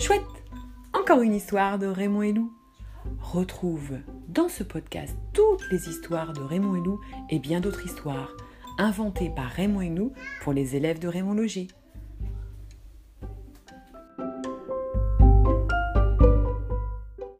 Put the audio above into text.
Chouette Encore une histoire de Raymond et Lou. Retrouve dans ce podcast toutes les histoires de Raymond et Lou et bien d'autres histoires inventées par Raymond et Lou pour les élèves de Raymond Loger.